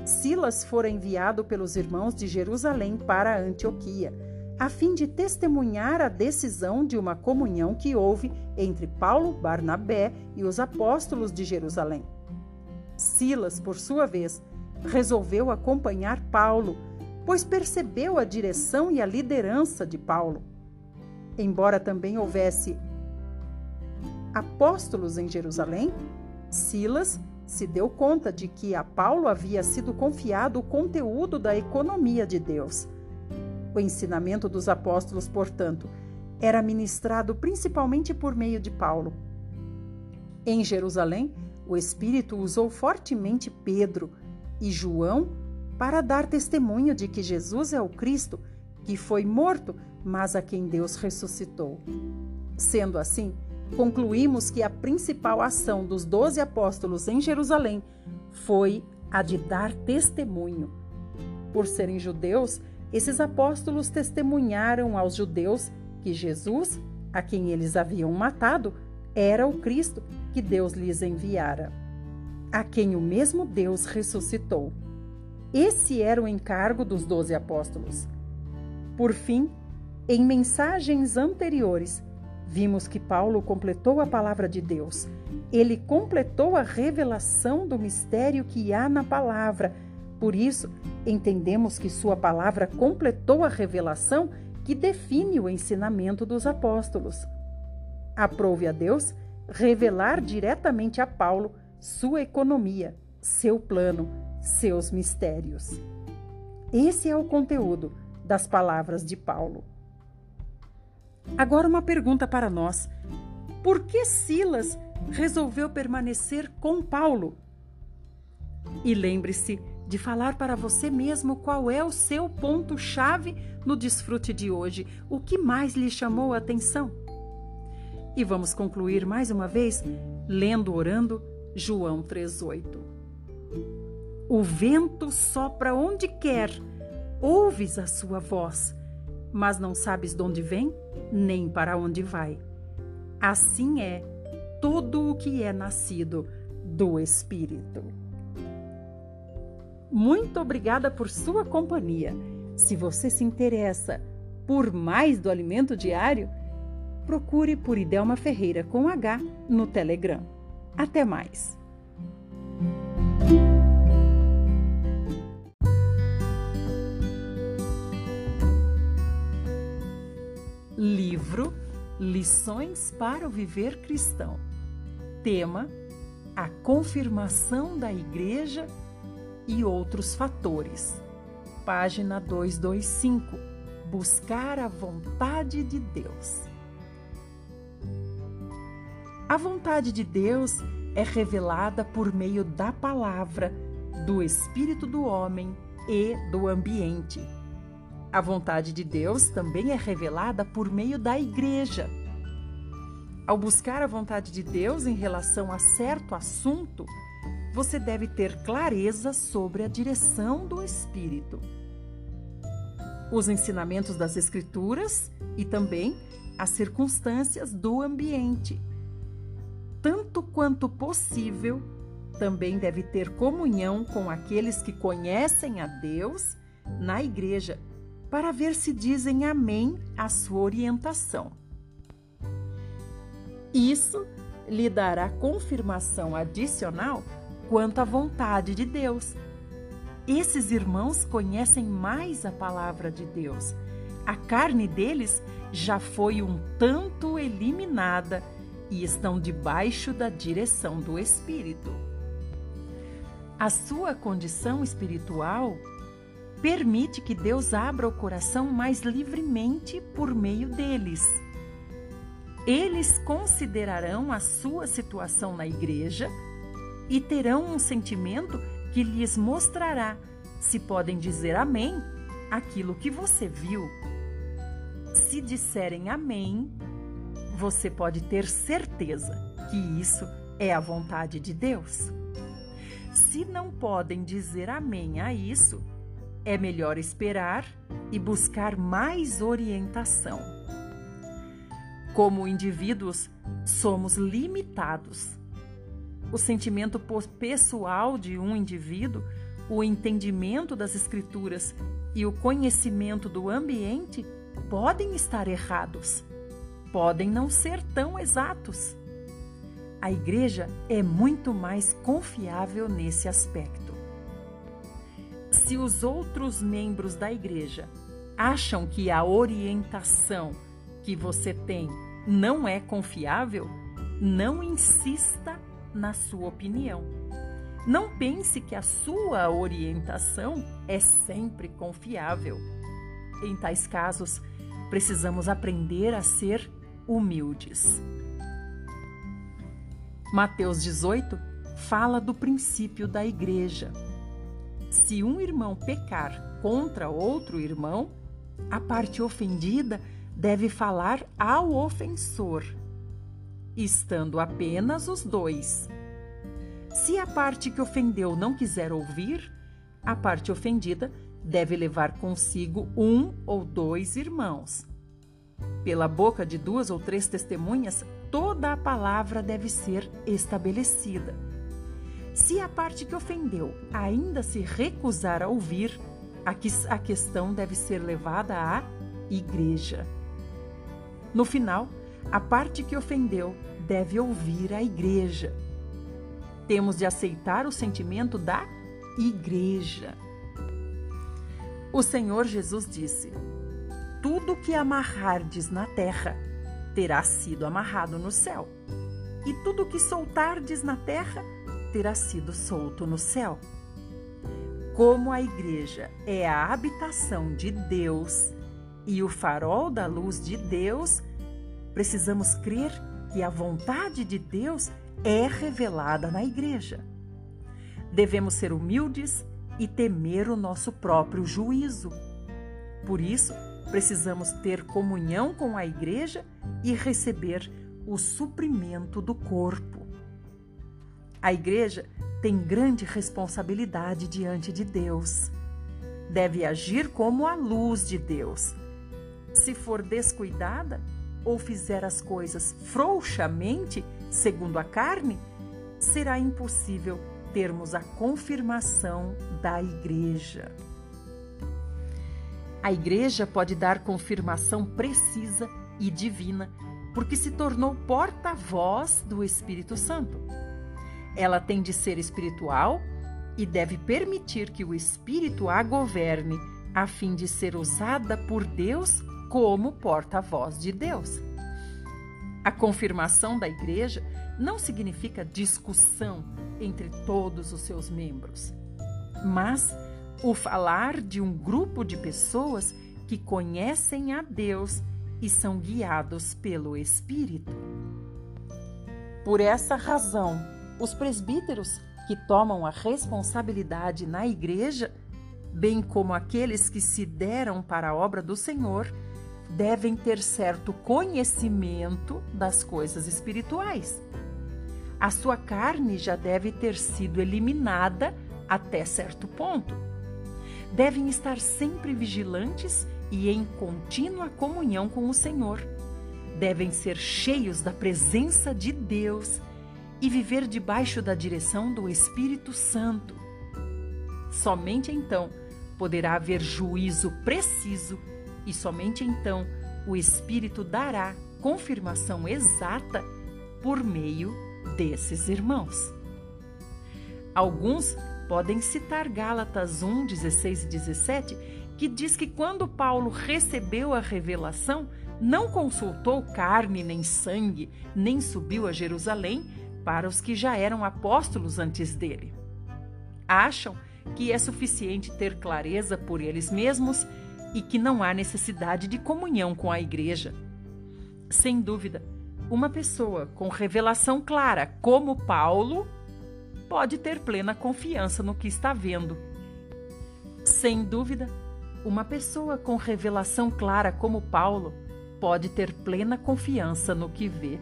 Silas fora enviado pelos irmãos de Jerusalém para Antioquia, a fim de testemunhar a decisão de uma comunhão que houve entre Paulo, Barnabé e os apóstolos de Jerusalém. Silas, por sua vez, resolveu acompanhar Paulo, pois percebeu a direção e a liderança de Paulo. Embora também houvesse apóstolos em Jerusalém, Silas se deu conta de que a Paulo havia sido confiado o conteúdo da economia de Deus. O ensinamento dos apóstolos, portanto, era ministrado principalmente por meio de Paulo. Em Jerusalém, o Espírito usou fortemente Pedro e João para dar testemunho de que Jesus é o Cristo, que foi morto, mas a quem Deus ressuscitou. Sendo assim, concluímos que a principal ação dos doze apóstolos em Jerusalém foi a de dar testemunho. Por serem judeus, esses apóstolos testemunharam aos judeus que Jesus, a quem eles haviam matado, era o Cristo que Deus lhes enviara, a quem o mesmo Deus ressuscitou. Esse era o encargo dos doze apóstolos. Por fim, em mensagens anteriores, vimos que Paulo completou a palavra de Deus. Ele completou a revelação do mistério que há na palavra. Por isso, entendemos que sua palavra completou a revelação que define o ensinamento dos apóstolos. Aprove a Deus revelar diretamente a Paulo sua economia, seu plano, seus mistérios. Esse é o conteúdo das palavras de Paulo. Agora, uma pergunta para nós: por que Silas resolveu permanecer com Paulo? E lembre-se de falar para você mesmo qual é o seu ponto-chave no desfrute de hoje, o que mais lhe chamou a atenção. E vamos concluir mais uma vez lendo, orando João 3,8. O vento sopra onde quer, ouves a sua voz, mas não sabes de onde vem, nem para onde vai. Assim é todo o que é nascido do Espírito. Muito obrigada por sua companhia. Se você se interessa por mais do alimento diário, procure por Idelma Ferreira com H no Telegram. Até mais! Livro Lições para o Viver Cristão. Tema: A confirmação da Igreja e outros fatores. Página 225. Buscar a vontade de Deus. A vontade de Deus é revelada por meio da palavra, do espírito do homem e do ambiente. A vontade de Deus também é revelada por meio da igreja. Ao buscar a vontade de Deus em relação a certo assunto, você deve ter clareza sobre a direção do Espírito. Os ensinamentos das Escrituras e também as circunstâncias do ambiente tanto quanto possível, também deve ter comunhão com aqueles que conhecem a Deus na igreja, para ver se dizem amém à sua orientação. Isso lhe dará confirmação adicional quanto à vontade de Deus. Esses irmãos conhecem mais a palavra de Deus. A carne deles já foi um tanto eliminada e estão debaixo da direção do Espírito. A sua condição espiritual permite que Deus abra o coração mais livremente por meio deles. Eles considerarão a sua situação na igreja e terão um sentimento que lhes mostrará se podem dizer amém aquilo que você viu. Se disserem amém, você pode ter certeza que isso é a vontade de Deus. Se não podem dizer amém a isso, é melhor esperar e buscar mais orientação. Como indivíduos, somos limitados. O sentimento pessoal de um indivíduo, o entendimento das Escrituras e o conhecimento do ambiente podem estar errados podem não ser tão exatos. A igreja é muito mais confiável nesse aspecto. Se os outros membros da igreja acham que a orientação que você tem não é confiável, não insista na sua opinião. Não pense que a sua orientação é sempre confiável. Em tais casos, precisamos aprender a ser humildes. Mateus 18 fala do princípio da igreja. Se um irmão pecar contra outro irmão, a parte ofendida deve falar ao ofensor, estando apenas os dois. Se a parte que ofendeu não quiser ouvir, a parte ofendida deve levar consigo um ou dois irmãos. Pela boca de duas ou três testemunhas, toda a palavra deve ser estabelecida. Se a parte que ofendeu ainda se recusar a ouvir, a questão deve ser levada à igreja. No final, a parte que ofendeu deve ouvir a igreja. Temos de aceitar o sentimento da igreja. O Senhor Jesus disse: Tudo que amarrardes na terra terá sido amarrado no céu, e tudo que soltardes na terra terá sido solto no céu. Como a igreja é a habitação de Deus e o farol da luz de Deus, precisamos crer que a vontade de Deus é revelada na igreja. Devemos ser humildes e temer o nosso próprio juízo. Por isso, precisamos ter comunhão com a igreja e receber o suprimento do corpo. A igreja tem grande responsabilidade diante de Deus. Deve agir como a luz de Deus. Se for descuidada ou fizer as coisas frouxamente, segundo a carne, será impossível termos a confirmação da igreja. A igreja pode dar confirmação precisa e divina, porque se tornou porta-voz do Espírito Santo. Ela tem de ser espiritual e deve permitir que o Espírito a governe, a fim de ser usada por Deus como porta-voz de Deus. A confirmação da igreja não significa discussão entre todos os seus membros, mas o falar de um grupo de pessoas que conhecem a Deus e são guiados pelo Espírito. Por essa razão, os presbíteros que tomam a responsabilidade na igreja, bem como aqueles que se deram para a obra do Senhor, devem ter certo conhecimento das coisas espirituais. A sua carne já deve ter sido eliminada até certo ponto. Devem estar sempre vigilantes e em contínua comunhão com o Senhor. Devem ser cheios da presença de Deus e viver debaixo da direção do Espírito Santo. Somente então poderá haver juízo preciso e somente então o Espírito dará confirmação exata por meio desses irmãos. Alguns podem citar Gálatas 1, 16 e 17, que diz que quando Paulo recebeu a revelação, não consultou carne nem sangue, nem subiu a Jerusalém para os que já eram apóstolos antes dele. Acham que é suficiente ter clareza por eles mesmos e que não há necessidade de comunhão com a igreja. Sem dúvida, uma pessoa com revelação clara, como Paulo, pode ter plena confiança no que está vendo. Sem dúvida, uma pessoa com revelação clara, como Paulo, pode ter plena confiança no que vê.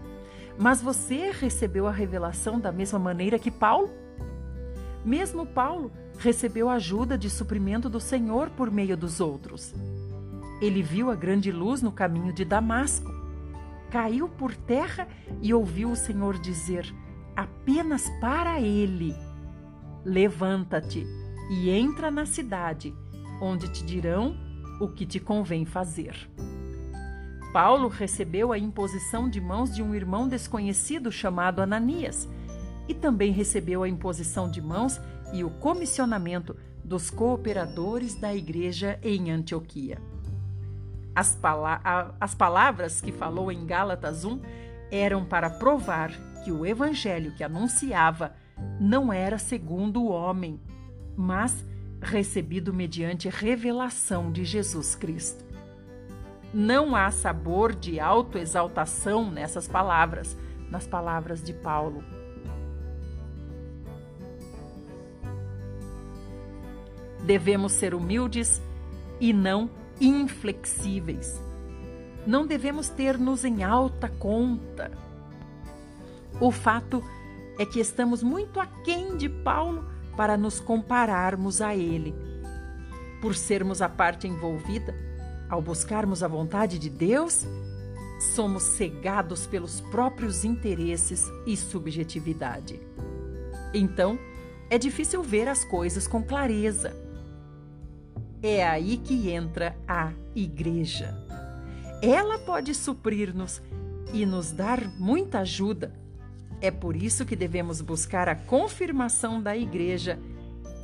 Mas você recebeu a revelação da mesma maneira que Paulo? Mesmo Paulo recebeu ajuda de suprimento do Senhor por meio dos outros. Ele viu a grande luz no caminho de Damasco. Caiu por terra e ouviu o Senhor dizer, apenas para ele: Levanta-te e entra na cidade, onde te dirão o que te convém fazer. Paulo recebeu a imposição de mãos de um irmão desconhecido chamado Ananias e também recebeu a imposição de mãos e o comissionamento dos cooperadores da igreja em Antioquia. As, pala as palavras que falou em Gálatas 1 eram para provar que o evangelho que anunciava não era segundo o homem, mas recebido mediante revelação de Jesus Cristo. Não há sabor de autoexaltação nessas palavras, nas palavras de Paulo. Devemos ser humildes e não inflexíveis. Não devemos ter-nos em alta conta. O fato é que estamos muito aquém de Paulo para nos compararmos a ele. Por sermos a parte envolvida, ao buscarmos a vontade de Deus, somos cegados pelos próprios interesses e subjetividade. Então, é difícil ver as coisas com clareza. É aí que entra a igreja. Ela pode suprir-nos e nos dar muita ajuda. É por isso que devemos buscar a confirmação da igreja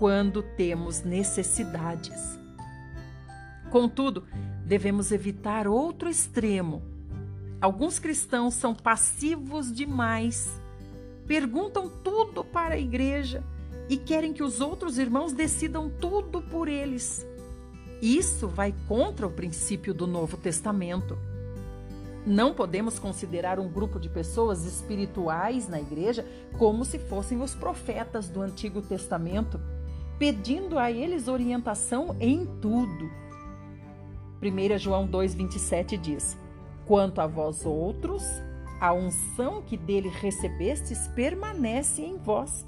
quando temos necessidades. Contudo, devemos evitar outro extremo. Alguns cristãos são passivos demais, perguntam tudo para a igreja e querem que os outros irmãos decidam tudo por eles. Isso vai contra o princípio do Novo Testamento. Não podemos considerar um grupo de pessoas espirituais na igreja como se fossem os profetas do Antigo Testamento, pedindo a eles orientação em tudo. 1 João 2,27 diz: Quanto a vós outros, a unção que dele recebestes permanece em vós,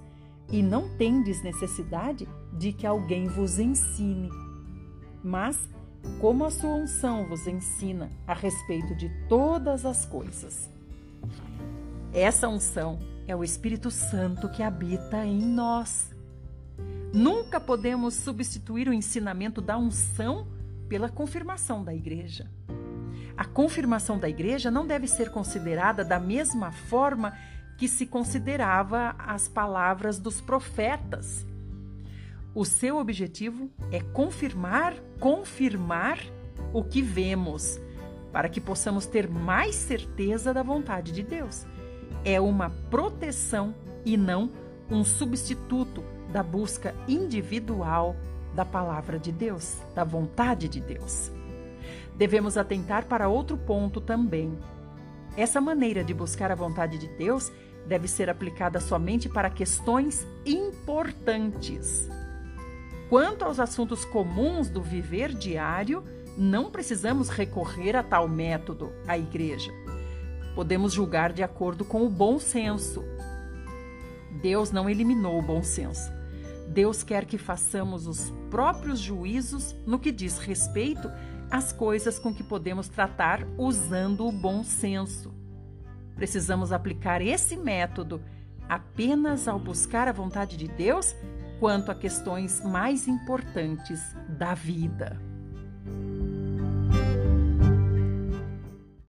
e não tendes necessidade de que alguém vos ensine. Mas, como a sua unção vos ensina a respeito de todas as coisas. Essa unção é o Espírito Santo que habita em nós. Nunca podemos substituir o ensinamento da unção pela confirmação da igreja. A confirmação da igreja não deve ser considerada da mesma forma que se considerava as palavras dos profetas. O seu objetivo é confirmar, confirmar o que vemos, para que possamos ter mais certeza da vontade de Deus. É uma proteção e não um substituto da busca individual da palavra de Deus, da vontade de Deus. Devemos atentar para outro ponto também. Essa maneira de buscar a vontade de Deus deve ser aplicada somente para questões importantes. Quanto aos assuntos comuns do viver diário, não precisamos recorrer a tal método, a igreja. Podemos julgar de acordo com o bom senso. Deus não eliminou o bom senso. Deus quer que façamos os próprios juízos no que diz respeito às coisas com que podemos tratar usando o bom senso. Precisamos aplicar esse método apenas ao buscar a vontade de Deus quanto a questões mais importantes da vida.